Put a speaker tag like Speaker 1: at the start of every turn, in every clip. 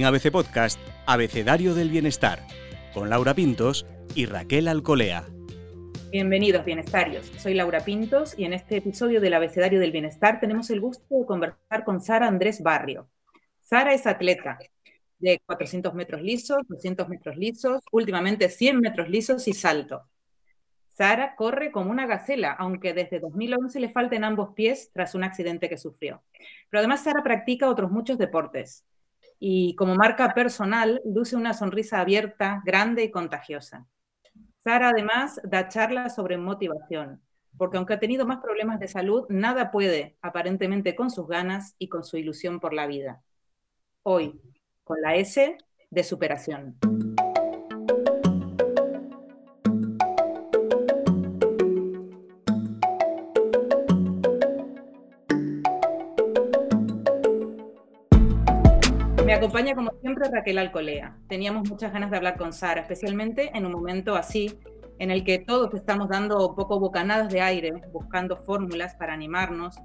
Speaker 1: En ABC Podcast, Abecedario del Bienestar, con Laura Pintos y Raquel Alcolea.
Speaker 2: Bienvenidos, bienestarios. Soy Laura Pintos y en este episodio del Abecedario del Bienestar tenemos el gusto de conversar con Sara Andrés Barrio. Sara es atleta de 400 metros lisos, 200 metros lisos, últimamente 100 metros lisos y salto. Sara corre como una gacela, aunque desde 2011 le falten ambos pies tras un accidente que sufrió. Pero además Sara practica otros muchos deportes y como marca personal luce una sonrisa abierta, grande y contagiosa. Sara además da charlas sobre motivación, porque aunque ha tenido más problemas de salud, nada puede aparentemente con sus ganas y con su ilusión por la vida. Hoy, con la S de superación. Acompaña como siempre Raquel Alcolea. Teníamos muchas ganas de hablar con Sara, especialmente en un momento así, en el que todos estamos dando un poco bocanadas de aire, buscando fórmulas para animarnos,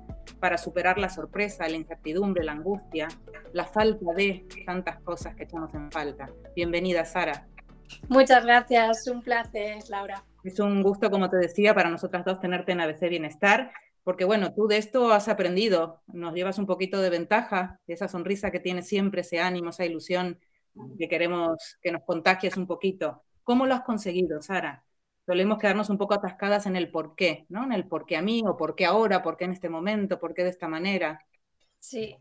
Speaker 2: para superar la sorpresa, la incertidumbre, la angustia, la falta de tantas cosas que echamos en falta. Bienvenida, Sara.
Speaker 3: Muchas gracias, un placer, Laura.
Speaker 2: Es un gusto, como te decía, para nosotras dos tenerte en ABC Bienestar porque bueno, tú de esto has aprendido, nos llevas un poquito de ventaja, esa sonrisa que tienes siempre, ese ánimo, esa ilusión que queremos que nos contagies un poquito. ¿Cómo lo has conseguido, Sara? Solemos quedarnos un poco atascadas en el por qué, ¿no? En el por qué a mí, o por qué ahora, por qué en este momento, por qué de esta manera.
Speaker 3: Sí.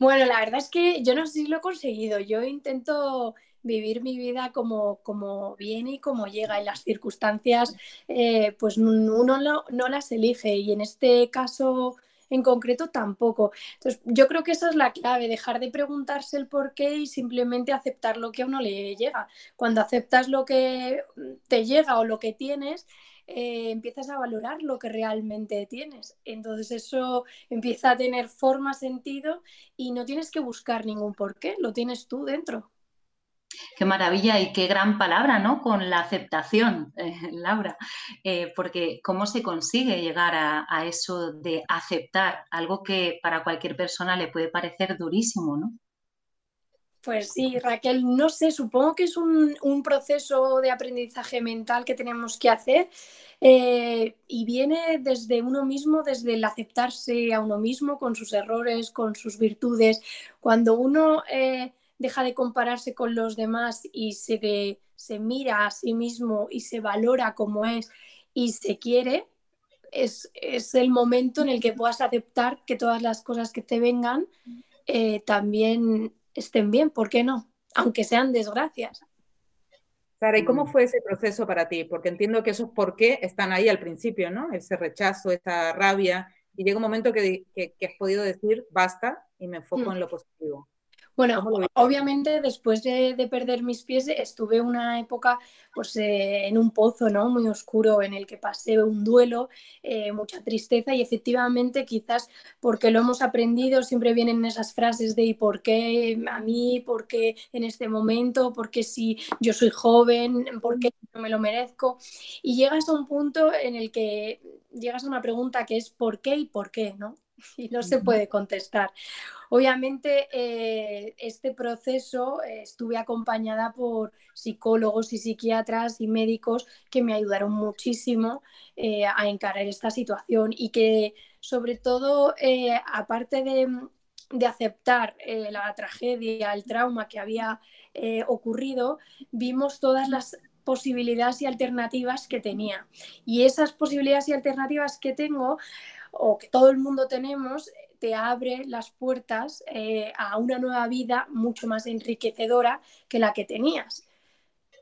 Speaker 3: Bueno, la verdad es que yo no sé si lo he conseguido. Yo intento vivir mi vida como, como viene y como llega. Y las circunstancias, eh, pues uno no, no, las elige. Y en este caso en concreto tampoco. Entonces, yo creo que esa es la clave, dejar de preguntarse el por qué y simplemente aceptar lo que a uno le llega. Cuando aceptas lo que te llega o lo que tienes, eh, empiezas a valorar lo que realmente tienes. Entonces eso empieza a tener forma, sentido y no tienes que buscar ningún porqué, lo tienes tú dentro.
Speaker 4: Qué maravilla y qué gran palabra, ¿no? Con la aceptación, eh, Laura, eh, porque ¿cómo se consigue llegar a, eso de aceptar algo que para cualquier persona le puede parecer durísimo, ¿no?
Speaker 3: Pues sí, Raquel, no sé, supongo que es un, proceso de aprendizaje mental que tenemos que hacer eh, y viene desde uno mismo, desde el aceptarse a uno mismo con sus errores, con sus virtudes. Cuando uno deja de compararse con los demás y se, se mira a sí mismo y se valora como es y se quiere, es, el momento en el que puedas aceptar que todas las cosas que te vengan eh, también estén bien, ¿por qué no? Aunque sean desgracias.
Speaker 2: Sara, ¿y cómo fue ese proceso para ti? Porque entiendo que esos por qué están ahí al principio, ¿no? Ese rechazo, esa rabia, y llega un momento que, que, has podido decir, basta, y me enfoco mm. en lo positivo.
Speaker 3: Bueno, obviamente después de, perder mis pies estuve una época pues, eh, en un pozo ¿no? muy oscuro en el que pasé un duelo, eh, mucha tristeza y efectivamente quizás porque lo hemos aprendido siempre vienen esas frases de ¿y por qué a mí? ¿Por qué en este momento? ¿Por qué si yo soy joven? ¿Por qué no me lo merezco? Y llegas a un punto en el que llegas a una pregunta que es ¿por qué y por qué? ¿no? Y no se puede contestar. Obviamente, eh, este proceso eh, estuve acompañada por psicólogos y psiquiatras y médicos que me ayudaron muchísimo eh, a encarar esta situación y que, sobre todo, aparte de, de aceptar la tragedia, el trauma que había ocurrido, vimos todas las posibilidades y alternativas que tenía. Y esas posibilidades y alternativas que tengo o que todo el mundo tenemos, te abre las puertas eh, a una nueva vida mucho más enriquecedora que la que tenías.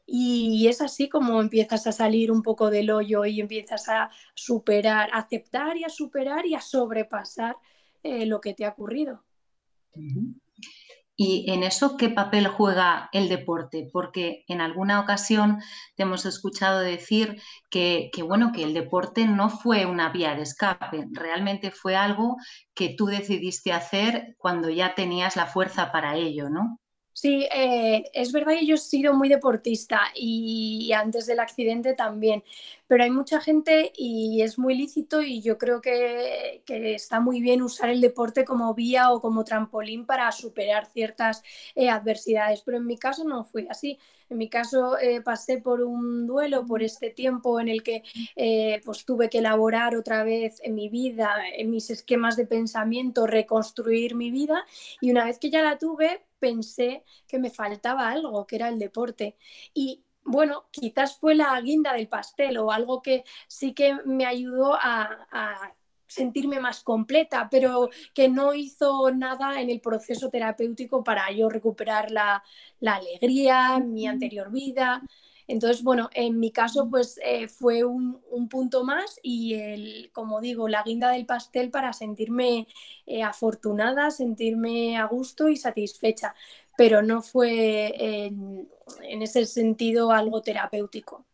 Speaker 3: Y es así como empiezas a salir un poco del hoyo y empiezas a superar, a aceptar y a superar y a sobrepasar eh, lo que te ha ocurrido.
Speaker 4: Y en eso, ¿qué papel juega el deporte? Porque en alguna ocasión te hemos escuchado decir que, bueno, que el deporte no fue una vía de escape, realmente fue algo que tú decidiste hacer cuando ya tenías la fuerza para ello, ¿no?
Speaker 3: Sí, eh, es verdad que yo he sido muy deportista y antes del accidente también, pero hay mucha gente y es muy lícito y yo creo que, está muy bien usar el deporte como vía o como trampolín para superar ciertas eh, adversidades, pero en mi caso no fue así. En mi caso eh, pasé por un duelo, por este tiempo en el que pues tuve que elaborar otra vez en mi vida, en mis esquemas de pensamiento, reconstruir mi vida y una vez que ya la tuve, pensé que me faltaba algo, que era el deporte. Y bueno, quizás fue la guinda del pastel o algo que sí que me ayudó a, sentirme más completa, pero que no hizo nada en el proceso terapéutico para yo recuperar la, la alegría, mi anterior vida. Entonces, bueno, en mi caso, pues eh, fue un, punto más y, el, como digo, la guinda del pastel para sentirme eh, afortunada, sentirme a gusto y satisfecha, pero no fue en, ese sentido algo terapéutico.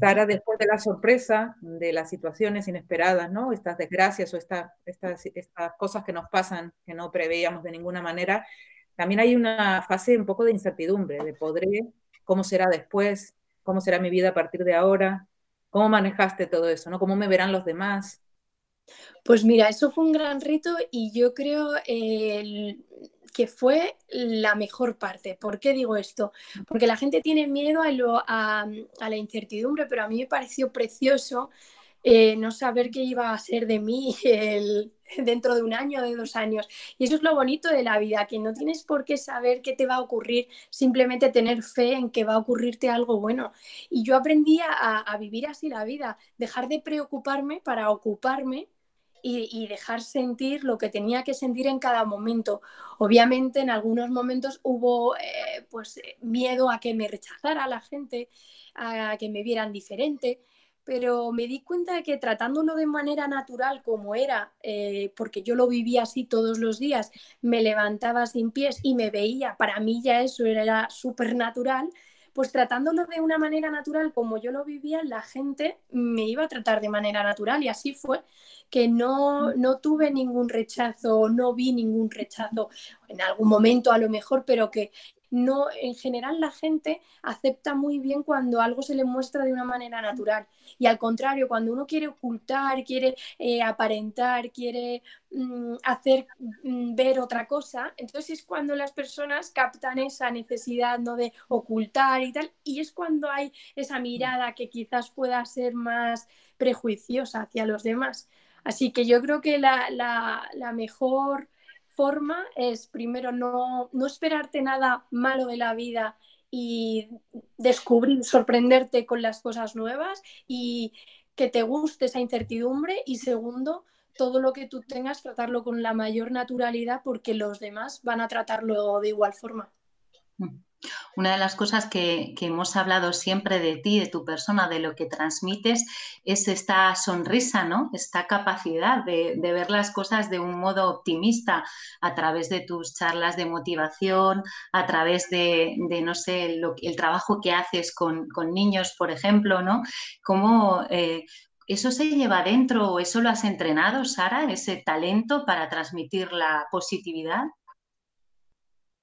Speaker 2: Sara, después de la sorpresa, de las situaciones inesperadas, ¿no? Estas desgracias o estas, estas, estas cosas que nos pasan que no preveíamos de ninguna manera, también hay una fase un poco de incertidumbre, de podré cómo será después, cómo será mi vida a partir de ahora, cómo manejaste todo eso, ¿no? ¿Cómo me verán los demás?
Speaker 3: Pues mira, eso fue un gran reto y yo creo que fue la mejor parte. ¿Por qué digo esto? Porque la gente tiene miedo a, a la incertidumbre, pero a mí me pareció precioso eh, no saber qué iba a ser de mí dentro de un año, de dos años. Y eso es lo bonito de la vida, que no tienes por qué saber qué te va a ocurrir, simplemente tener fe en que va a ocurrirte algo bueno. Y yo aprendí a, vivir así la vida, dejar de preocuparme para ocuparme y, dejar sentir lo que tenía que sentir en cada momento. Obviamente en algunos momentos hubo eh, pues miedo a que me rechazara la gente, a que me vieran diferente, pero me di cuenta de que tratándolo de manera natural como era, eh, porque yo lo vivía así todos los días, me levantaba sin pies y me veía, para mí ya eso era súper natural, pues tratándolo de una manera natural como yo lo vivía, la gente me iba a tratar de manera natural y así fue que no, no tuve ningún rechazo, no vi ningún rechazo, en algún momento a lo mejor, pero que no, en general la gente acepta muy bien cuando algo se le muestra de una manera natural. Y al contrario, cuando uno quiere ocultar, quiere eh, aparentar, quiere mm, hacer mm, ver otra cosa, entonces es cuando las personas captan esa necesidad ¿no? de ocultar y tal, y es cuando hay esa mirada que quizás pueda ser más prejuiciosa hacia los demás. Así que yo creo que la, la mejor forma es primero no, no esperarte nada malo de la vida y descubrir, sorprenderte con las cosas nuevas y que te guste esa incertidumbre y segundo, todo lo que tú tengas, tratarlo con la mayor naturalidad porque los demás van a tratarlo de igual forma.
Speaker 4: Mm. Una de las cosas que, hemos hablado siempre de ti, de tu persona, de lo que transmites, es esta sonrisa, ¿no? Esta capacidad de, ver las cosas de un modo optimista a través de tus charlas de motivación, a través de, no sé, el trabajo que haces con, niños, por ejemplo, ¿no? ¿Cómo, eh, ¿Eso se lleva dentro o eso lo has entrenado, Sara, ese talento para transmitir la positividad?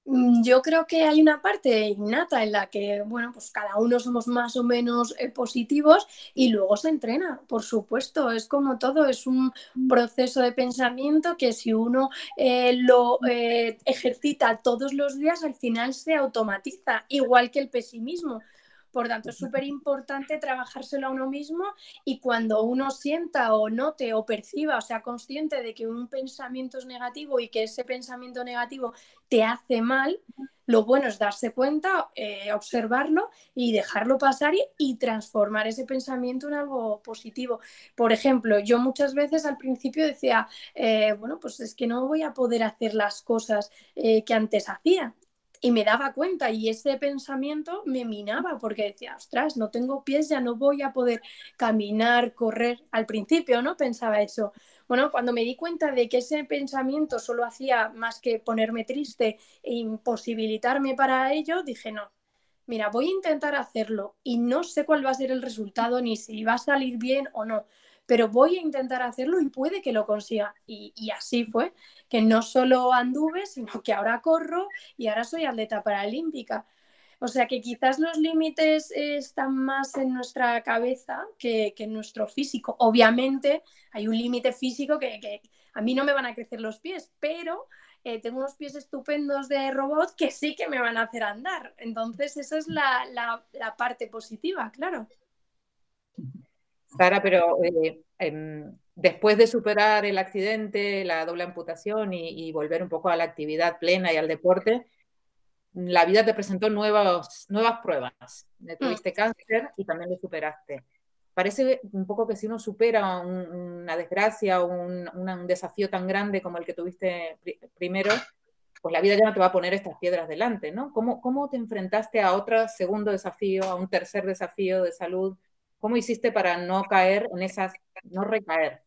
Speaker 3: Mm, yo creo que hay una parte innata en la que, bueno, pues cada uno somos más o menos eh, positivos y luego se entrena, por supuesto. Es como todo, es un proceso de pensamiento que si uno eh, lo eh, ejercita todos los días, al final se automatiza, igual que el pesimismo. Por tanto, es súper importante trabajárselo a uno mismo y cuando uno sienta o note o perciba o sea consciente de que un pensamiento es negativo y que ese pensamiento negativo te hace mal, lo bueno es darse cuenta, eh, observarlo y dejarlo pasar y, transformar ese pensamiento en algo positivo. Por ejemplo, yo muchas veces al principio decía, eh, bueno, pues es que no voy a poder hacer las cosas eh, que antes hacía y me daba cuenta y ese pensamiento me minaba porque decía, ostras, no tengo pies, ya no voy a poder caminar, correr. Al principio, ¿no? Pensaba eso. Bueno, cuando me di cuenta de que ese pensamiento solo hacía más que ponerme triste e imposibilitarme para ello, dije, no, mira, voy a intentar hacerlo y no sé cuál va a ser el resultado ni si va a salir bien o no, pero voy a intentar hacerlo y puede que lo consiga. Y, así fue, que no solo anduve, sino que ahora corro y ahora soy atleta paralímpica. O sea que quizás los límites están más en nuestra cabeza que, en nuestro físico. Obviamente hay un límite físico que, a mí no me van a crecer los pies, pero eh, tengo unos pies estupendos de robot que sí que me van a hacer andar. Entonces esa es la, parte positiva, claro.
Speaker 2: Sara, pero eh, em, después de superar el accidente, la doble amputación y, volver un poco a la actividad plena y al deporte, la vida te presentó nuevas, nuevas pruebas. Mm. Tuviste cáncer y también lo superaste. Parece un poco que si uno supera una desgracia o un, desafío tan grande como el que tuviste primero, pues la vida ya no te va a poner estas piedras delante, ¿no? ¿Cómo, ¿Cómo te enfrentaste a otro segundo desafío, a un tercer desafío de salud? ¿Cómo hiciste para no caer en esas, no recaer?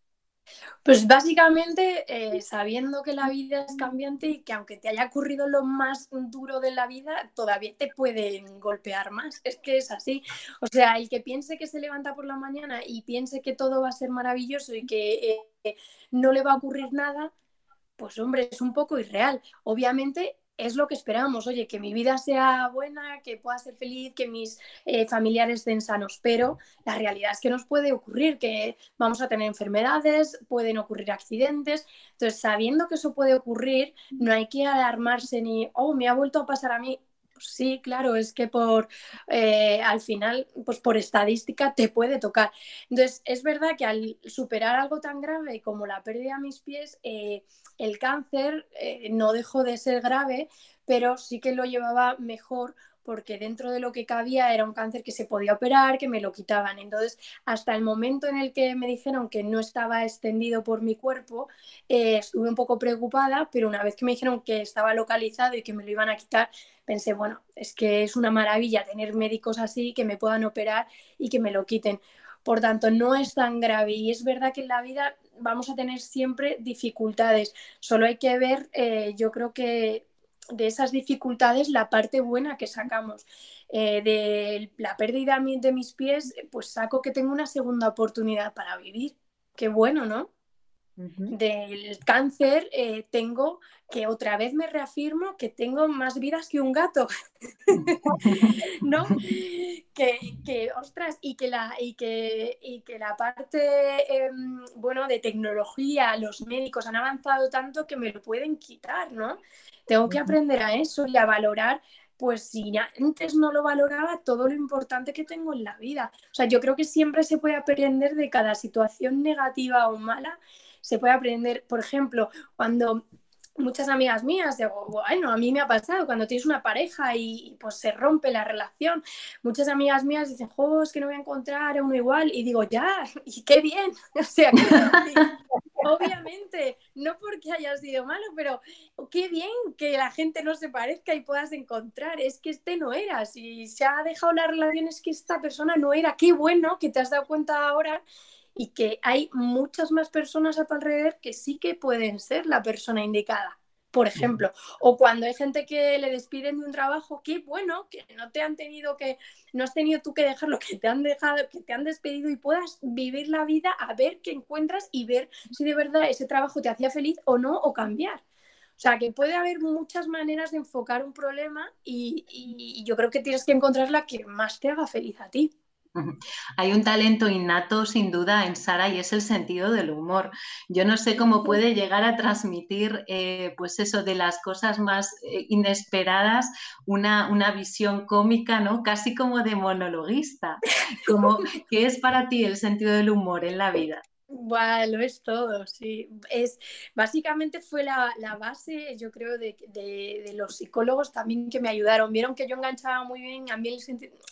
Speaker 3: Pues básicamente eh, sabiendo que la vida es cambiante y que aunque te haya ocurrido lo más duro de la vida, todavía te pueden golpear más. Es que es así. O sea, el que piense que se levanta por la mañana y piense que todo va a ser maravilloso y que eh, no le va a ocurrir nada, pues hombre, es un poco irreal. Obviamente es lo que esperamos, oye, que mi vida sea buena, que pueda ser feliz, que mis eh, familiares estén sanos, pero la realidad es que nos puede ocurrir, que vamos a tener enfermedades, pueden ocurrir accidentes, entonces sabiendo que eso puede ocurrir, no hay que alarmarse ni, oh, me ha vuelto a pasar a mí, sí, claro, es que por eh, al final, pues por estadística te puede tocar. Entonces, es verdad que al superar algo tan grave como la pérdida de mis pies, eh, el cáncer eh, no dejó de ser grave, pero sí que lo llevaba mejor porque dentro de lo que cabía era un cáncer que se podía operar, que me lo quitaban. Entonces, hasta el momento en el que me dijeron que no estaba extendido por mi cuerpo, estuve un poco preocupada, pero una vez que me dijeron que estaba localizado y que me lo iban a quitar, pensé, bueno, es que es una maravilla tener médicos así que me puedan operar y que me lo quiten. Por tanto, no es tan grave y es verdad que en la vida vamos a tener siempre dificultades. Solo hay que ver, eh, yo creo que de esas dificultades la parte buena que sacamos. Eh, de la pérdida de mis pies, pues saco que tengo una segunda oportunidad para vivir. Qué bueno, ¿no? Del cáncer eh, tengo que otra vez me reafirmo que tengo más vidas que un gato, ¿no? Que, ostras, y que la, y que, y que la parte, em, bueno, de tecnología, los médicos han avanzado tanto que me lo pueden quitar, ¿no? Tengo que aprender a eso y a valorar pues si antes no lo valoraba todo lo importante que tengo en la vida. O sea, yo creo que siempre se puede aprender de cada situación negativa o mala se puede aprender, por ejemplo, cuando muchas amigas mías, digo, bueno, a mí me ha pasado cuando tienes una pareja y, pues se rompe la relación. Muchas amigas mías dicen, jo, es que no voy a encontrar a uno igual. Y digo, ya, y qué bien. O sea, obviamente, no porque haya sido malo, pero qué bien que la gente no se parezca y puedas encontrar. Es que este no era. Si se ha dejado la relación, es que esta persona no era. Qué bueno que te has dado cuenta ahora y que hay muchas más personas a tu alrededor que sí que pueden ser la persona indicada. Por ejemplo, o cuando hay gente que le despiden de un trabajo, qué bueno que no te han tenido que, no has tenido tú que dejarlo, que te han dejado, que te han despedido y puedas vivir la vida a ver qué encuentras y ver si de verdad ese trabajo te hacía feliz o no, o cambiar. O sea, que puede haber muchas maneras de enfocar un problema y, y yo creo que tienes que encontrar la que más te haga feliz a ti.
Speaker 4: Hay un talento innato sin duda en Sara y es el sentido del humor. Yo no sé cómo puede llegar a transmitir, eh, pues eso, de las cosas más eh, inesperadas, una, una, visión cómica, ¿no? Casi como de monologuista. Como, ¿Qué es para ti el sentido del humor en la vida?
Speaker 3: Bueno, lo es todo, sí. Es, básicamente fue la, base, yo creo, de, los psicólogos también que me ayudaron. Vieron que yo enganchaba muy bien, a mí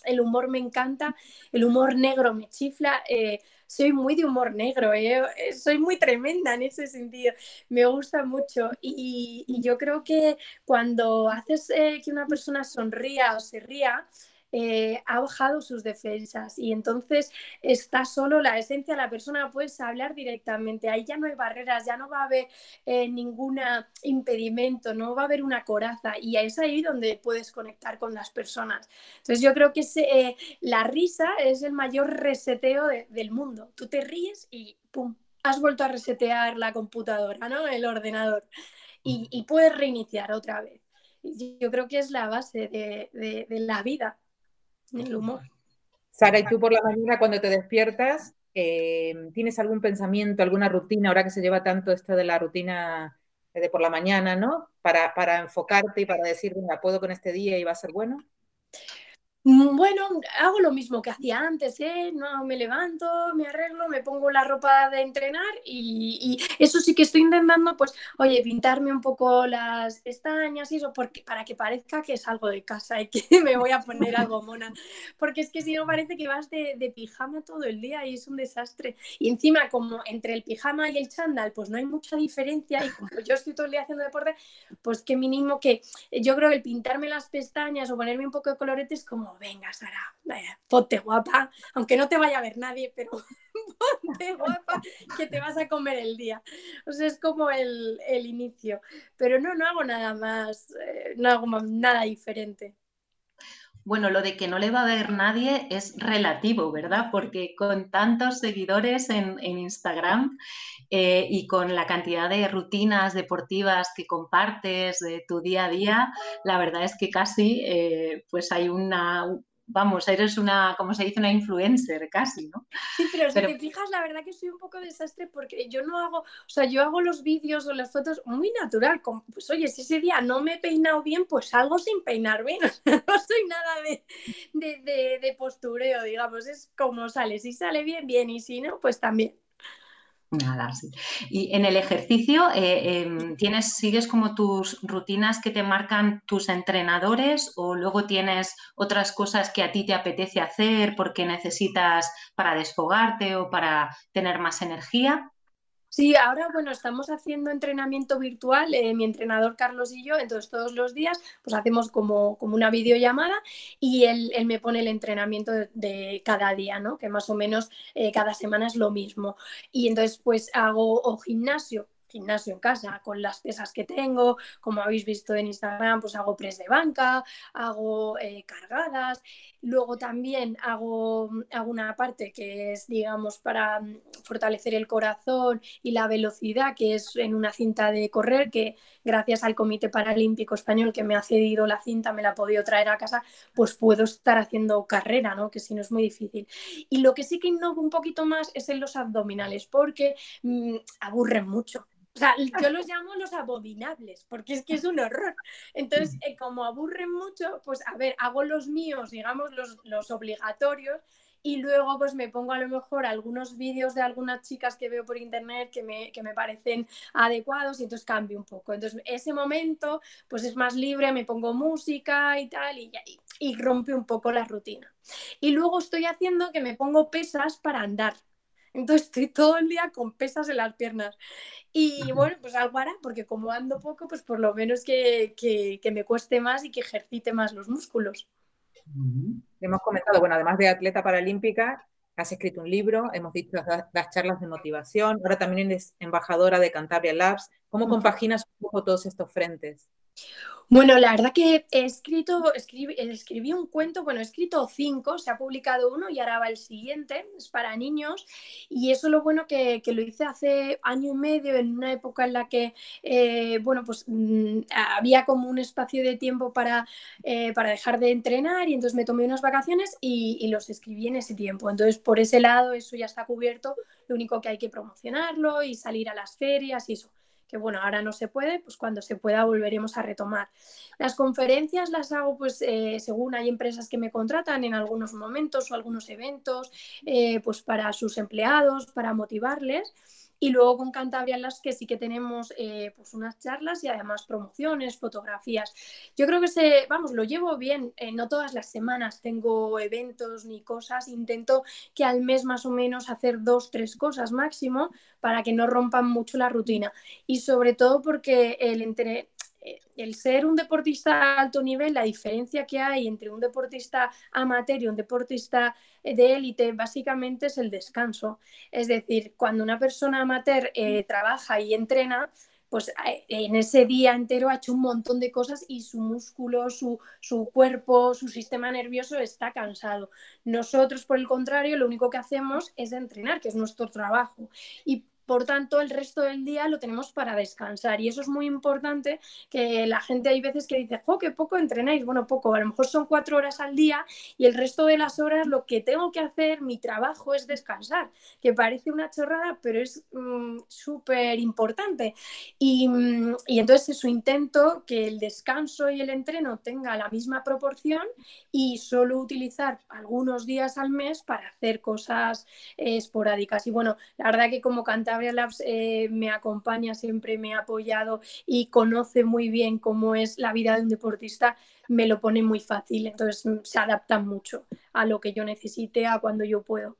Speaker 3: el, humor me encanta, el humor negro me chifla. Eh, soy muy de humor negro, eh, eh, soy muy tremenda en ese sentido, me gusta mucho. Y, yo creo que cuando haces que una persona sonría o se ría, eh, ha bajado sus defensas y entonces está solo la esencia, la persona puedes hablar directamente, ahí ya no hay barreras, ya no va a haber eh, ningún impedimento, no va a haber una coraza y es ahí donde puedes conectar con las personas. Entonces yo creo que eh, la risa es el mayor reseteo del mundo. Tú te ríes y ¡pum! Has vuelto a resetear la computadora, ¿no? El ordenador. Y, puedes reiniciar otra vez. Yo creo que es la base de, la vida, el humor.
Speaker 2: Sara, ¿y tú por la mañana cuando te despiertas, eh, tienes algún pensamiento, alguna rutina, ahora que se lleva tanto esto de la rutina de por la mañana, ¿no? Para, para enfocarte y para decir, venga, puedo con este día y va a ser bueno.
Speaker 3: Mm, bueno, hago lo mismo que hacía antes, ¿eh? No, me levanto, me arreglo, me pongo la ropa de entrenar y, eso sí que estoy intentando, pues, oye, pintarme un poco las pestañas y eso, porque, para que parezca que es algo de casa y que me voy a poner algo mona. Porque es que si no parece que vas de, de, pijama todo el día y es un desastre. Y encima, como entre el pijama y el chándal, pues no hay mucha diferencia y como yo estoy todo el día haciendo deporte, pues qué mínimo que yo creo que el pintarme las pestañas o ponerme un poco de coloretes como venga Sara, ponte guapa, aunque no te vaya a ver nadie, pero ponte guapa que te vas a comer el día. O sea, es como el, inicio. Pero no, no hago nada más, eh, no hago nada diferente.
Speaker 4: Bueno, lo de que no le va a ver nadie es relativo, ¿verdad? Porque con tantos seguidores en, Instagram eh, y con la cantidad de rutinas deportivas que compartes de tu día a día, la verdad es que casi eh, pues hay una, vamos, eres una, como se dice, una influencer casi, ¿no?
Speaker 3: Sí, pero, si te fijas, la verdad que soy un poco desastre porque yo no hago, o sea, yo hago los vídeos o las fotos muy natural, como, pues oye, si ese día no me he peinado bien, pues salgo sin peinar bien, no soy nada de, de, de postureo, digamos, es como sale, si sale bien, bien, y si no, pues también.
Speaker 4: Y en el ejercicio, eh, em, ¿tienes, ¿sigues como tus rutinas que te marcan tus entrenadores o luego tienes otras cosas que a ti te apetece hacer porque necesitas para desfogarte o para tener más energía?
Speaker 3: Sí, ahora bueno, estamos haciendo entrenamiento virtual, eh, mi entrenador Carlos y yo, entonces todos los días pues hacemos como, como una videollamada y él, me pone el entrenamiento de, cada día, ¿no? Que más o menos eh, cada semana es lo mismo. Y entonces pues hago o gimnasio gimnasio en casa con las pesas que tengo, como habéis visto en Instagram, pues hago press de banca, hago eh, cargadas, luego también hago, una parte que es, digamos, para mm, fortalecer el corazón y la velocidad, que es en una cinta de correr, que gracias al Comité Paralímpico Español que me ha cedido la cinta, me la ha podido traer a casa, pues puedo estar haciendo carrera, ¿no? Que si no es muy difícil. Y lo que sí que innovo un poquito más es en los abdominales, porque mm, aburren mucho. O sea, yo los llamo los abominables, porque es que es un horror. Entonces, eh, como aburren mucho, pues a ver, hago los míos, digamos, los, los obligatorios, y luego pues me pongo a lo mejor algunos vídeos de algunas chicas que veo por internet que me, que me, parecen adecuados y entonces cambio un poco. Entonces ese momento pues es más libre, me pongo música y tal y, y, y rompe un poco la rutina. Y luego estoy haciendo que me pongo pesas para andar. Entonces estoy todo el día con pesas en las piernas. Y bueno, pues algo hará, porque como ando poco, pues por lo menos que, que, me cueste más y que ejercite más los músculos.
Speaker 2: Hemos comentado, bueno, además de atleta paralímpica, has escrito un libro, hemos dicho las, charlas de motivación, ahora también eres embajadora de Cantabria Labs. ¿Cómo compaginas un poco todos estos frentes?
Speaker 3: Bueno, la verdad que he escrito, escribí, un cuento, bueno, he escrito cinco, se ha publicado uno y ahora va el siguiente, es para niños, y eso lo bueno que, que lo hice hace año y medio, en una época en la que, eh, bueno, pues mm, había como un espacio de tiempo para, eh, para dejar de entrenar y entonces me tomé unas vacaciones y, y los escribí en ese tiempo. Entonces, por ese lado, eso ya está cubierto, lo único que hay que promocionarlo y salir a las ferias y eso que bueno, ahora no se puede, pues cuando se pueda volveremos a retomar. Las conferencias las hago pues eh, según hay empresas que me contratan en algunos momentos o algunos eventos, eh, pues para sus empleados, para motivarles. Y luego con Cantabria las que sí que tenemos eh, pues unas charlas y además promociones, fotografías. Yo creo que se, vamos, lo llevo bien. Eh, no todas las semanas tengo eventos ni cosas. Intento que al mes más o menos hacer dos, tres cosas máximo para que no rompan mucho la rutina. Y sobre todo porque el, entre, el ser un deportista a alto nivel, la diferencia que hay entre un deportista amateur y un deportista de élite básicamente es el descanso. Es decir, cuando una persona amateur eh, trabaja y entrena, pues eh, en ese día entero ha hecho un montón de cosas y su músculo, su, su, cuerpo, su sistema nervioso está cansado. Nosotros, por el contrario, lo único que hacemos es entrenar, que es nuestro trabajo. Y por tanto, el resto del día lo tenemos para descansar y eso es muy importante que la gente hay veces que dice, ¡oh, qué poco entrenáis! Bueno, poco, a lo mejor son cuatro horas al día y el resto de las horas lo que tengo que hacer, mi trabajo es descansar, que parece una chorrada, pero es mm, súper importante. Y, mm, y, entonces eso intento que el descanso y el entreno tenga la misma proporción y solo utilizar algunos días al mes para hacer cosas eh, esporádicas. Y bueno, la verdad que como Eh, me acompaña, siempre me ha apoyado y conoce muy bien cómo es la vida de un deportista, me lo pone muy fácil. Entonces mm, se adapta mucho a lo que yo necesite, a cuando yo puedo.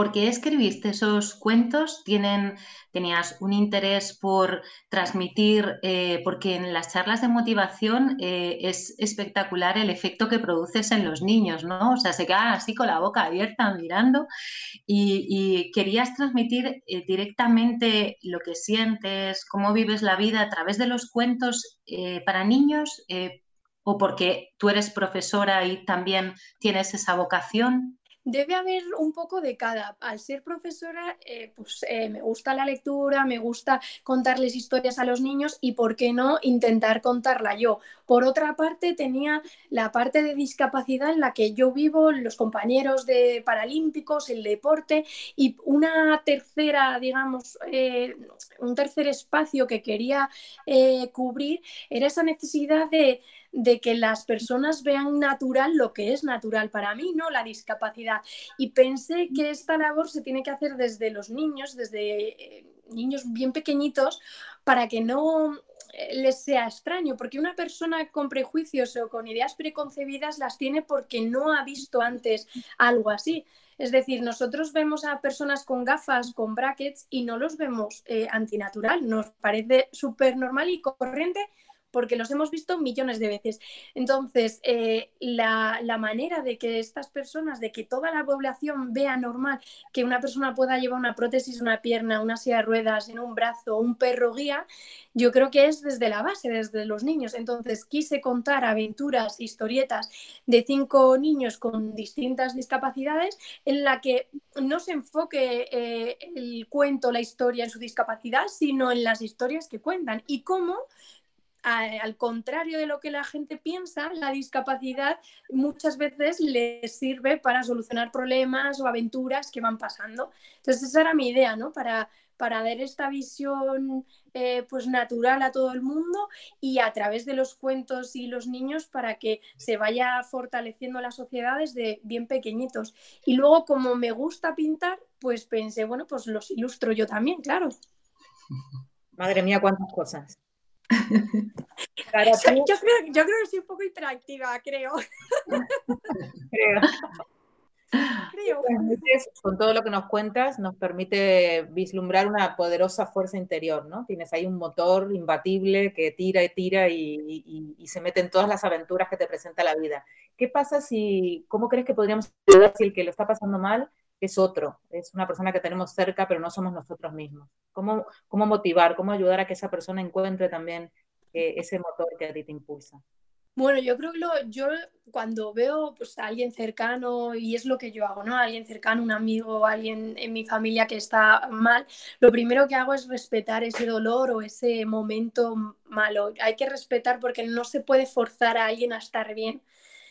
Speaker 4: ¿Por qué escribiste esos cuentos? ¿Tienen, ¿Tenías un interés por transmitir? Eh, porque en las charlas de motivación eh, es espectacular el efecto que produces en los niños, ¿no? O sea, se quedan así con la boca abierta mirando y, querías transmitir eh, directamente lo que sientes, cómo vives la vida a través de los cuentos para niños o porque tú eres profesora y también tienes esa vocación.
Speaker 3: Debe haber un poco de cada. Al ser profesora, eh, pues eh, me gusta la lectura, me gusta contarles historias a los niños y, ¿por qué no, intentar contarla yo? Por otra parte, tenía la parte de discapacidad en la que yo vivo, los compañeros de paralímpicos, el deporte y una tercera, digamos, eh, un tercer espacio que quería cubrir era esa necesidad de de que las personas vean natural lo que es natural para mí, ¿no? La discapacidad. Y pensé que esta labor se tiene que hacer desde los niños, desde eh, niños bien pequeñitos, para que no eh, les sea extraño, porque una persona con prejuicios o con ideas preconcebidas las tiene porque no ha visto antes algo así. Es decir, nosotros vemos a personas con gafas, con brackets y no los vemos eh, antinatural, nos parece súper normal y corriente porque los hemos visto millones de veces. Entonces, eh, la, manera de que estas personas, de que toda la población vea normal que una persona pueda llevar una prótesis, una pierna, una silla de ruedas, en un brazo, un perro guía, yo creo que es desde la base, desde los niños. Entonces, quise contar aventuras, historietas de cinco niños con distintas discapacidades en la que no se enfoque eh, el cuento, la historia en su discapacidad, sino en las historias que cuentan y cómo al contrario de lo que la gente piensa, la discapacidad muchas veces les sirve para solucionar problemas o aventuras que van pasando. Entonces esa era mi idea, ¿no? Para, para dar esta visión eh, pues natural a todo el mundo y a través de los cuentos y los niños para que se vaya fortaleciendo la sociedad desde bien pequeñitos. Y luego como me gusta pintar, pues pensé, bueno, pues los ilustro yo también, claro.
Speaker 2: Madre mía, cuántas cosas.
Speaker 3: Yo, creo, que soy un poco hiperactiva, creo. creo.
Speaker 2: Con todo lo que nos cuentas, nos permite vislumbrar una poderosa fuerza interior, ¿no? Tienes ahí un motor imbatible que tira y tira y, y, se mete en todas las aventuras que te presenta la vida. ¿Qué pasa si, cómo crees que podríamos ayudar si el que lo está pasando mal es otro, es una persona que tenemos cerca, pero no somos nosotros mismos. ¿Cómo, cómo motivar, cómo ayudar a que esa persona encuentre también eh, ese motor que a ti te impulsa?
Speaker 3: Bueno, yo creo que lo, yo cuando veo pues, a alguien cercano, y es lo que yo hago, ¿no? alguien cercano, un amigo, alguien en mi familia que está mal, lo primero que hago es respetar ese dolor o ese momento malo. Hay que respetar porque no se puede forzar a alguien a estar bien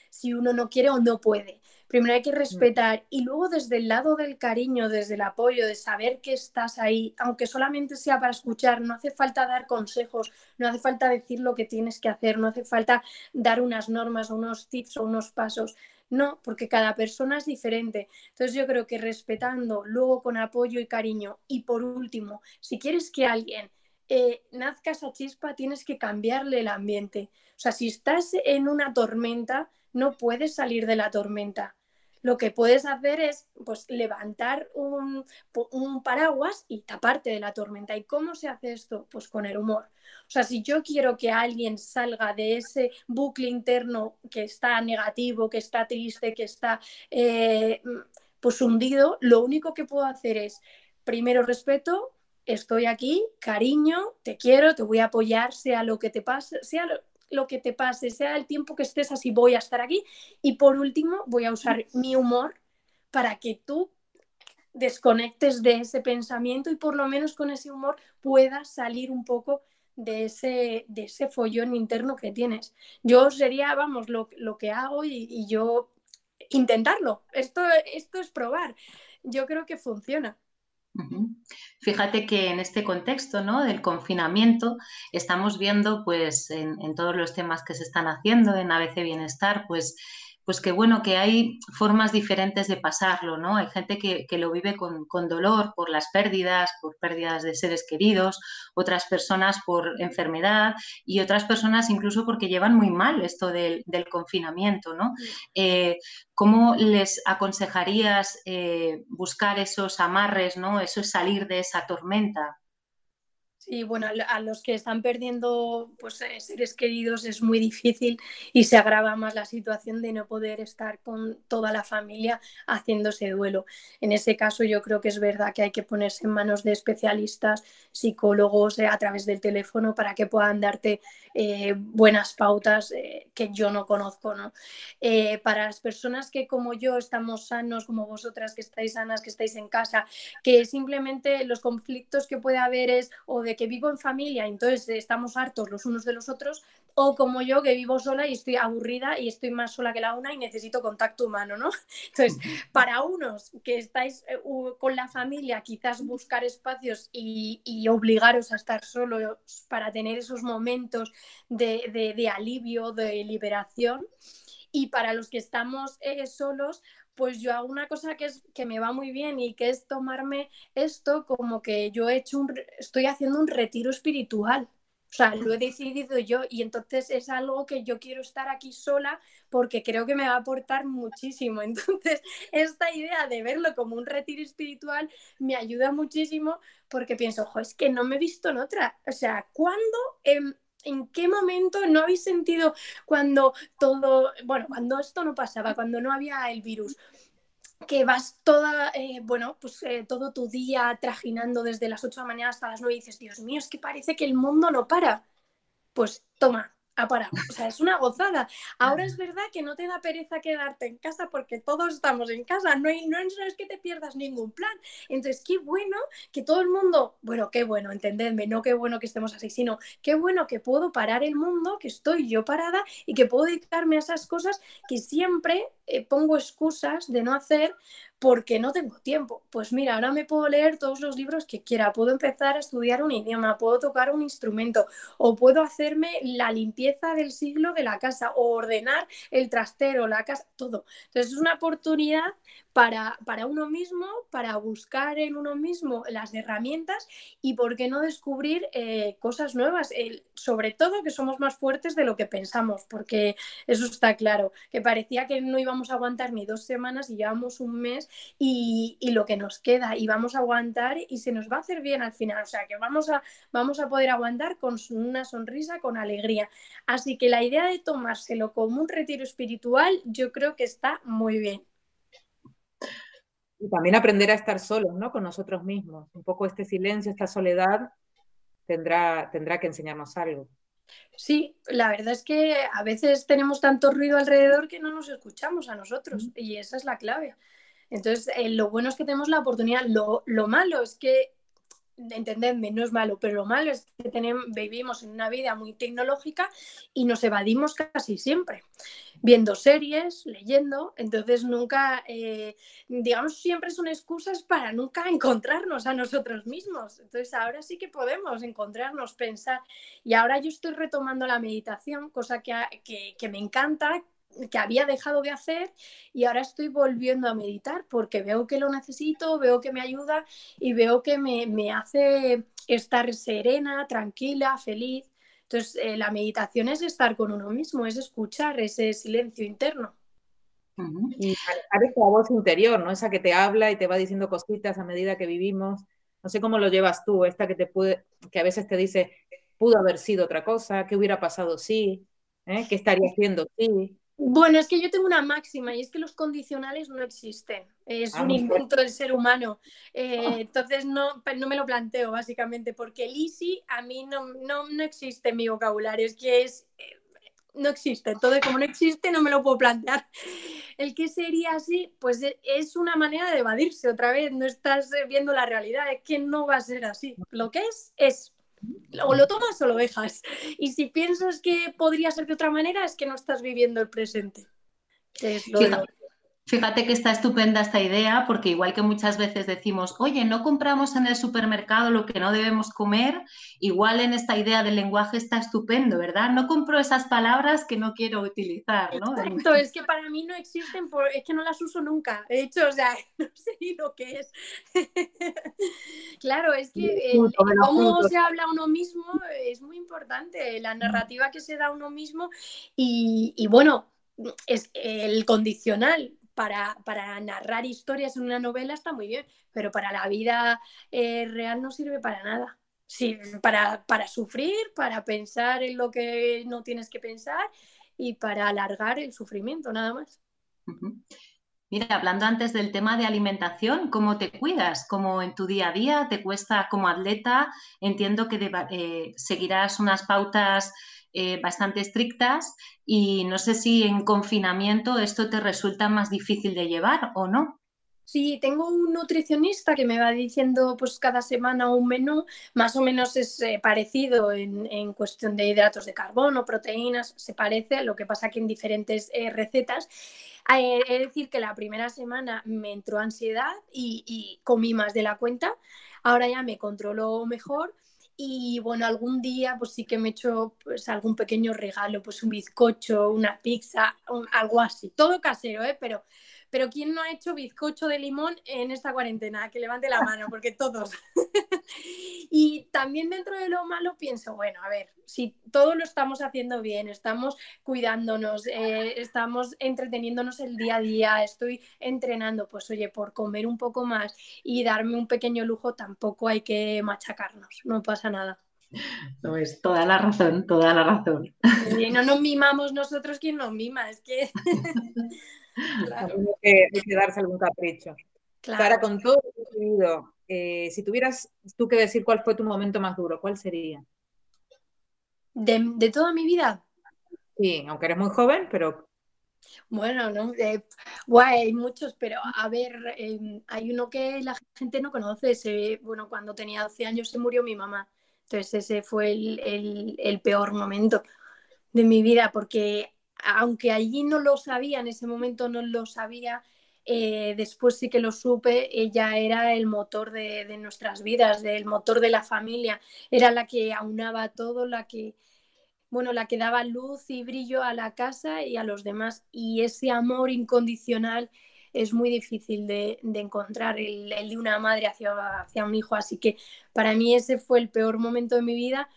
Speaker 3: si uno no quiere o no puede. Primero hay que mm. respetar y luego desde el lado del cariño, desde el apoyo, de saber que estás ahí, aunque solamente sea para escuchar, no hace falta dar consejos, no hace falta decir lo que tienes que hacer, no hace falta dar unas normas o unos tips o unos pasos. No, porque cada persona es diferente. Entonces yo creo que respetando, luego con apoyo y cariño. Y por último, si quieres que alguien eh, nazca esa chispa, tienes que cambiarle el ambiente. O sea, si estás en una tormenta, no puedes salir de la tormenta. Lo que puedes hacer es pues, levantar un, paraguas y taparte de la tormenta. ¿Y cómo se hace esto? Pues con el humor. O sea, si yo quiero que alguien salga de ese bucle interno que está negativo, que está triste, que está eh, pues hundido, lo único que puedo hacer es, primero respeto, estoy aquí, cariño, te quiero, te voy a apoyar, sea lo que te pase, sea lo, lo que te pase, sea el tiempo que estés así, voy a estar aquí. Y por último, voy a usar mi humor para que tú desconectes de ese pensamiento y por lo menos con ese humor puedas salir un poco de ese, de ese follón interno que tienes. Yo sería, vamos, lo, que hago y, yo intentarlo. Esto, esto es probar. Yo creo que funciona.
Speaker 4: Fíjate que en este contexto ¿no? del confinamiento estamos viendo pues en, en, todos los temas que se están haciendo en ABC Bienestar pues pues que bueno, que hay formas diferentes de pasarlo, ¿no? Hay gente que, lo vive con, dolor por las pérdidas, por pérdidas de seres queridos, otras personas por enfermedad y otras personas incluso porque llevan muy mal esto del, confinamiento, ¿no? Eh, ¿Cómo les aconsejarías eh, buscar esos amarres, ¿no? Eso es salir de esa tormenta.
Speaker 3: Sí, bueno, a los que están perdiendo pues, eh, seres queridos es muy difícil y se agrava más la situación de no poder estar con toda la familia haciéndose duelo. En ese caso yo creo que es verdad que hay que ponerse en manos de especialistas, psicólogos eh, a través del teléfono para que puedan darte eh, buenas pautas que yo no conozco. ¿no? para las personas que como yo estamos sanos, como vosotras que estáis sanas, que estáis en casa, que simplemente los conflictos que puede haber es o de que vivo en familia, entonces estamos hartos los unos de los otros, o como yo que vivo sola y estoy aburrida y estoy más sola que la una y necesito contacto humano, ¿no? Entonces, para unos que estáis eh, con la familia, quizás buscar espacios y, obligaros a estar solos para tener esos momentos de, alivio, de liberación. Y para los que estamos eh, solos, pues yo hago una cosa que, es, que me va muy bien y que es tomarme esto como que yo he hecho un, estoy haciendo un retiro espiritual. O sea, lo he decidido yo y entonces es algo que yo quiero estar aquí sola porque creo que me va a aportar muchísimo. Entonces, esta idea de verlo como un retiro espiritual me ayuda muchísimo porque pienso, ojo, es que no me he visto en otra. O sea, ¿cuándo... ¿En qué momento no habéis sentido cuando todo, bueno, cuando esto no pasaba, cuando no había el virus? que vas toda, eh, bueno, pues eh, todo tu día trajinando desde las 8 de la mañana hasta las 9 y dices, Dios mío, es que parece que el mundo no para. Pues toma, ha parado. O sea, es una gozada. Ahora es verdad que no te da pereza quedarte en casa porque todos estamos en casa. No, hay, no, es que te pierdas ningún plan. Entonces, qué bueno que todo el mundo, bueno, qué bueno, entendedme, no qué bueno que estemos así, sino qué bueno que puedo parar el mundo, que estoy yo parada y que puedo dedicarme a esas cosas que siempre eh, pongo excusas de no hacer porque no tengo tiempo. Pues mira, ahora me puedo leer todos los libros que quiera, puedo empezar a estudiar un idioma, puedo tocar un instrumento o puedo hacerme la limpieza del siglo de la casa o ordenar el trastero, la casa, todo. Entonces es una oportunidad para, para uno mismo, para buscar en uno mismo las herramientas y por qué no descubrir eh, cosas nuevas, sobre todo que somos más fuertes de lo que pensamos, porque eso está claro, que parecía que no íbamos a aguantar ni dos semanas y llevamos un mes y, lo que nos queda y vamos a aguantar y se nos va a hacer bien al final. O sea, que vamos a, vamos a poder aguantar con una sonrisa, con alegría. Así que la idea de tomárselo como un retiro espiritual yo creo que está muy bien.
Speaker 2: Y también aprender a estar solos, ¿no? Con nosotros mismos. Un poco este silencio, esta soledad tendrá, tendrá que enseñarnos algo.
Speaker 3: Sí, la verdad es que a veces tenemos tanto ruido alrededor que no nos escuchamos a nosotros y esa es la clave. Entonces, eh, lo bueno es que tenemos la oportunidad. Lo, malo es que, entendedme, no es malo, pero lo malo es que tenemos, vivimos en una vida muy tecnológica y nos evadimos casi siempre, viendo series, leyendo. Entonces, nunca, eh, digamos, siempre son excusas para nunca encontrarnos a nosotros mismos. Entonces, ahora sí que podemos encontrarnos, pensar. Y ahora yo estoy retomando la meditación, cosa que, que me encanta que había dejado de hacer y ahora estoy volviendo a meditar porque veo que lo necesito, veo que me ayuda y veo que me, hace estar serena, tranquila, feliz. Entonces, eh, la meditación es estar con uno mismo, es escuchar ese silencio interno.
Speaker 2: Y parece la voz interior, ¿no? Esa que te habla y te va diciendo cositas a medida que vivimos. No sé cómo lo llevas tú, esta que te puede, que a veces te dice, pudo haber sido otra cosa, qué hubiera pasado si, ¿Eh? qué estaría haciendo si.
Speaker 3: Bueno, es que yo tengo una máxima y es que los condicionales no existen. Es ah, un invento del ser humano. Eh, ah. entonces no, no me lo planteo básicamente porque el easy a mí no, no, no existe en mi vocabulario. Es que es, eh, no existe. Entonces como no existe no me lo puedo plantear. El que sería así, pues e, es una manera de evadirse otra vez. No estás viendo la realidad. Es que no va a ser así. Lo que es, es o lo tomas o lo dejas. Y si piensas que podría ser de otra manera, es que no estás viviendo el presente. Es lo
Speaker 4: Fíjate que está estupenda esta idea porque igual que muchas veces decimos, oye, no compramos en el supermercado lo que no debemos comer, igual en esta idea del lenguaje está estupendo, ¿verdad? No compro esas palabras que no quiero utilizar, ¿no?
Speaker 3: Exacto, es que para mí no existen, es que no las uso nunca. De hecho, o sea, no sé ni lo que es. claro, es que cómo se habla uno mismo es muy importante, la narrativa que se da a uno mismo y, y bueno, es el condicional para, narrar historias en una novela está muy bien, pero para la vida eh, real no sirve para nada. Sí, para, para sufrir, para pensar en lo que no tienes que pensar y para alargar el sufrimiento, nada más.
Speaker 4: Mira, hablando antes del tema de alimentación, ¿cómo te cuidas? ¿Cómo en tu día a día te cuesta como atleta? Entiendo que eh, seguirás unas pautas eh, bastante estrictas y no sé si en confinamiento esto te resulta más difícil de llevar o no.
Speaker 3: Sí, tengo un nutricionista que me va diciendo pues cada semana un menú, más o menos es eh, parecido en, cuestión de hidratos de carbono, proteínas, se parece, lo que pasa que en diferentes eh, recetas. es decir, que la primera semana me entró ansiedad y, y comí más de la cuenta, ahora ya me controlo mejor y bueno, algún día pues sí que me he hecho pues, algún pequeño regalo, pues un bizcocho, una pizza, algo así. Todo casero, ¿eh? Pero pero ¿quién no ha hecho bizcocho de limón en esta cuarentena? Que levante la mano, porque todos. y también dentro de lo malo pienso, bueno, a ver, si todo lo estamos haciendo bien, estamos cuidándonos, eh, estamos entreteniéndonos el día a día, estoy entrenando, pues oye, por comer un poco más y darme un pequeño lujo tampoco hay que machacarnos, no pasa nada.
Speaker 4: No, es toda la razón, toda la razón.
Speaker 3: No nos mimamos nosotros, quien nos mima? Es que...
Speaker 2: Claro. Hay, que, darse algún capricho. Claro. con todo lo eh, si tuvieras tú que decir cuál fue tu momento más duro, ¿cuál sería?
Speaker 3: ¿De, toda mi vida?
Speaker 2: Sí, aunque eres muy joven, pero...
Speaker 3: Bueno, no, guay, hay muchos, pero a ver, em, hay uno que la gente no conoce. bueno, cuando tenía 12 años se murió mi mamá. Entonces ese fue el, el peor momento de mi vida, porque aunque allí no lo sabía, en ese momento no lo sabía, eh, después sí que lo supe, ella era el motor de, nuestras vidas, el motor de la familia, era la que aunaba todo, la que, bueno, la que daba luz y brillo a la casa y a los demás. Y ese amor incondicional es muy difícil de, encontrar, el, de una madre hacia, hacia un hijo. Así que para mí ese fue el peor momento de mi vida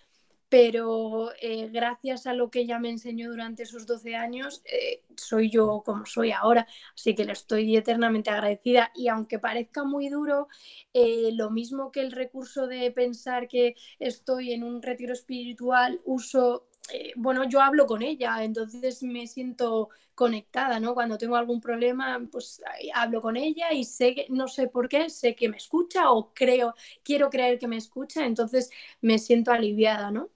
Speaker 3: pero eh, gracias a lo que ella me enseñó durante esos 12 años, eh, soy yo como soy ahora, así que le estoy eternamente agradecida y aunque parezca muy duro, eh, lo mismo que el recurso de pensar que estoy en un retiro espiritual, uso... bueno, yo hablo con ella, entonces me siento conectada, ¿no? Cuando tengo algún problema, pues hablo con ella y sé que, no sé por qué, sé que me escucha o creo, quiero creer que me escucha, entonces me siento aliviada, ¿no?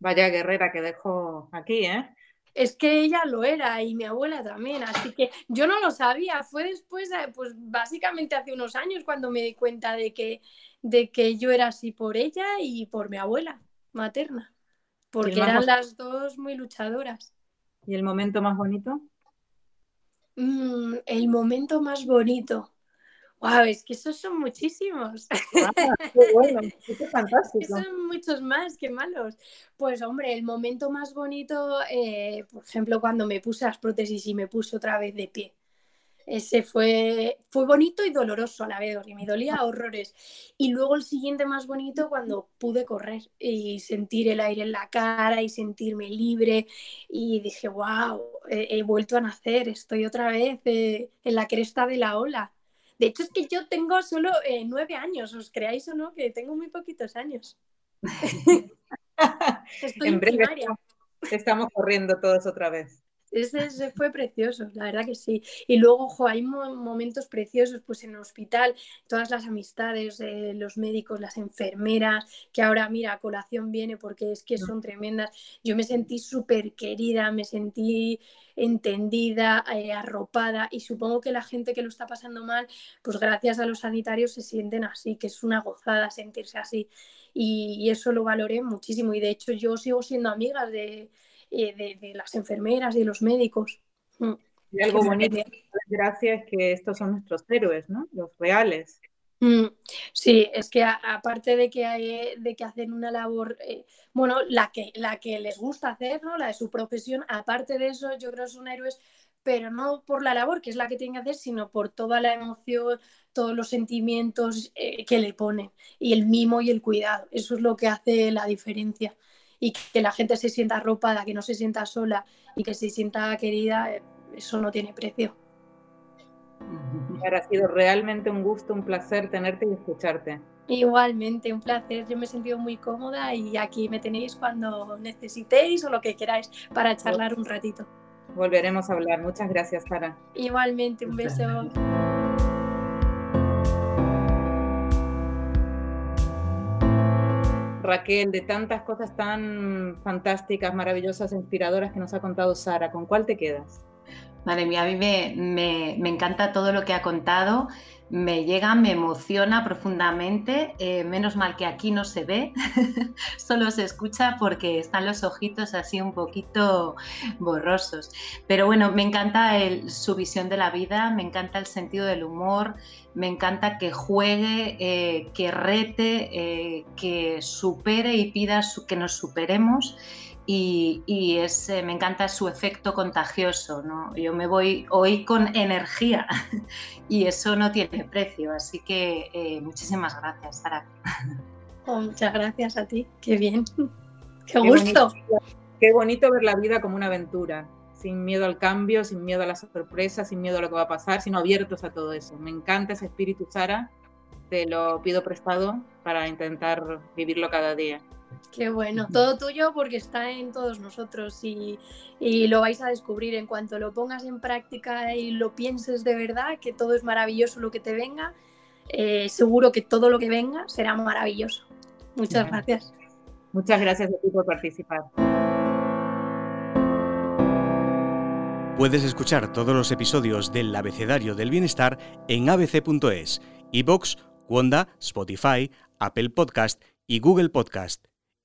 Speaker 2: Vaya guerrera que dejo aquí, ¿eh?
Speaker 3: Es que ella lo era y mi abuela también, así que yo no lo sabía. Fue después, pues básicamente hace unos años cuando me di cuenta de que, de que yo era así por ella y por mi abuela materna, porque eran las dos muy luchadoras.
Speaker 2: ¿Y el momento más bonito?
Speaker 3: Mm, el momento más bonito. Wow, es que esos son muchísimos. Ah, qué bueno, qué fantástico. son muchos más, qué malos. Pues hombre, el momento más bonito, eh, por ejemplo, cuando me puse las prótesis y me puse otra vez de pie. Ese fue, fue bonito y doloroso a la vez, y me dolía horrores. Y luego el siguiente más bonito cuando pude correr y sentir el aire en la cara y sentirme libre. Y dije, wow, he, vuelto a nacer, estoy otra vez eh, en la cresta de la ola. De hecho, es que yo tengo solo eh, nueve años, os creáis o no, que tengo muy poquitos años.
Speaker 2: estoy en, primaria. Estamos corriendo todos otra vez.
Speaker 3: Ese, fue precioso, la verdad que sí. Y luego, ojo, hay momentos preciosos, pues en el hospital, todas las amistades, de los médicos, las enfermeras, que ahora, mira, colación viene porque es que son tremendas. Yo me sentí súper querida, me sentí entendida, eh, arropada y supongo que la gente que lo está pasando mal, pues gracias a los sanitarios se sienten así, que es una gozada sentirse así. y eso lo valoré muchísimo y de hecho yo sigo siendo amiga de de, las enfermeras y de los médicos.
Speaker 2: Mm. Y algo bonito, gracias, es que estos son nuestros héroes, ¿no? Los reales.
Speaker 3: Mm. Sí, es que aparte de que, hay, de que hacen una labor, eh, bueno, la que, la que les gusta hacer, ¿no? La de su profesión, aparte de eso, yo creo que son héroes, pero no por la labor, que es la que tienen que hacer, sino por toda la emoción, todos los sentimientos eh, que le ponen, y el mimo y el cuidado. Eso es lo que hace la diferencia y que la gente se sienta arropada, que no se sienta sola y que se sienta querida, eso no tiene precio.
Speaker 2: Ha sido realmente un gusto, un placer tenerte y escucharte.
Speaker 3: Igualmente, un placer. Yo me he sentido muy cómoda y aquí me tenéis cuando necesitéis o lo que queráis para charlar un ratito.
Speaker 2: Volveremos a hablar. Muchas gracias, Sara.
Speaker 3: Igualmente, un beso.
Speaker 2: Raquel, de tantas cosas tan fantásticas, maravillosas, inspiradoras que nos ha contado Sara, ¿con cuál te quedas?
Speaker 4: Madre mía, a mí me, me encanta todo lo que ha contado me llega, me emociona profundamente. Eh, menos mal que aquí no se ve, solo se escucha porque están los ojitos así un poquito borrosos. Pero bueno, me encanta su visión de la vida, me encanta el sentido del humor, me encanta que juegue, eh, que rete, eh, que supere y pida que nos superemos y, es, me encanta su efecto contagioso. ¿no? Yo me voy hoy con energía y eso no tiene precio. Así que eh, muchísimas gracias, Sara.
Speaker 3: Oh, muchas gracias a ti. Qué bien. Qué, gusto.
Speaker 2: qué bonito ver la vida como una aventura, sin miedo al cambio, sin miedo a las sorpresas, sin miedo a lo que va a pasar, sino abiertos a todo eso. Me encanta ese espíritu, Sara. Te lo pido prestado para intentar vivirlo cada día.
Speaker 3: Qué bueno, todo tuyo porque está en todos nosotros y, lo vais a descubrir en cuanto lo pongas en práctica y lo pienses de verdad, que todo es maravilloso lo que te venga, eh, seguro que todo lo que venga será maravilloso. Muchas gracias.
Speaker 2: Muchas gracias a ti por participar.
Speaker 1: Puedes escuchar todos los episodios del Abecedario del Bienestar en abc.es, iBox, Wanda, Spotify, Apple Podcast y Google Podcast.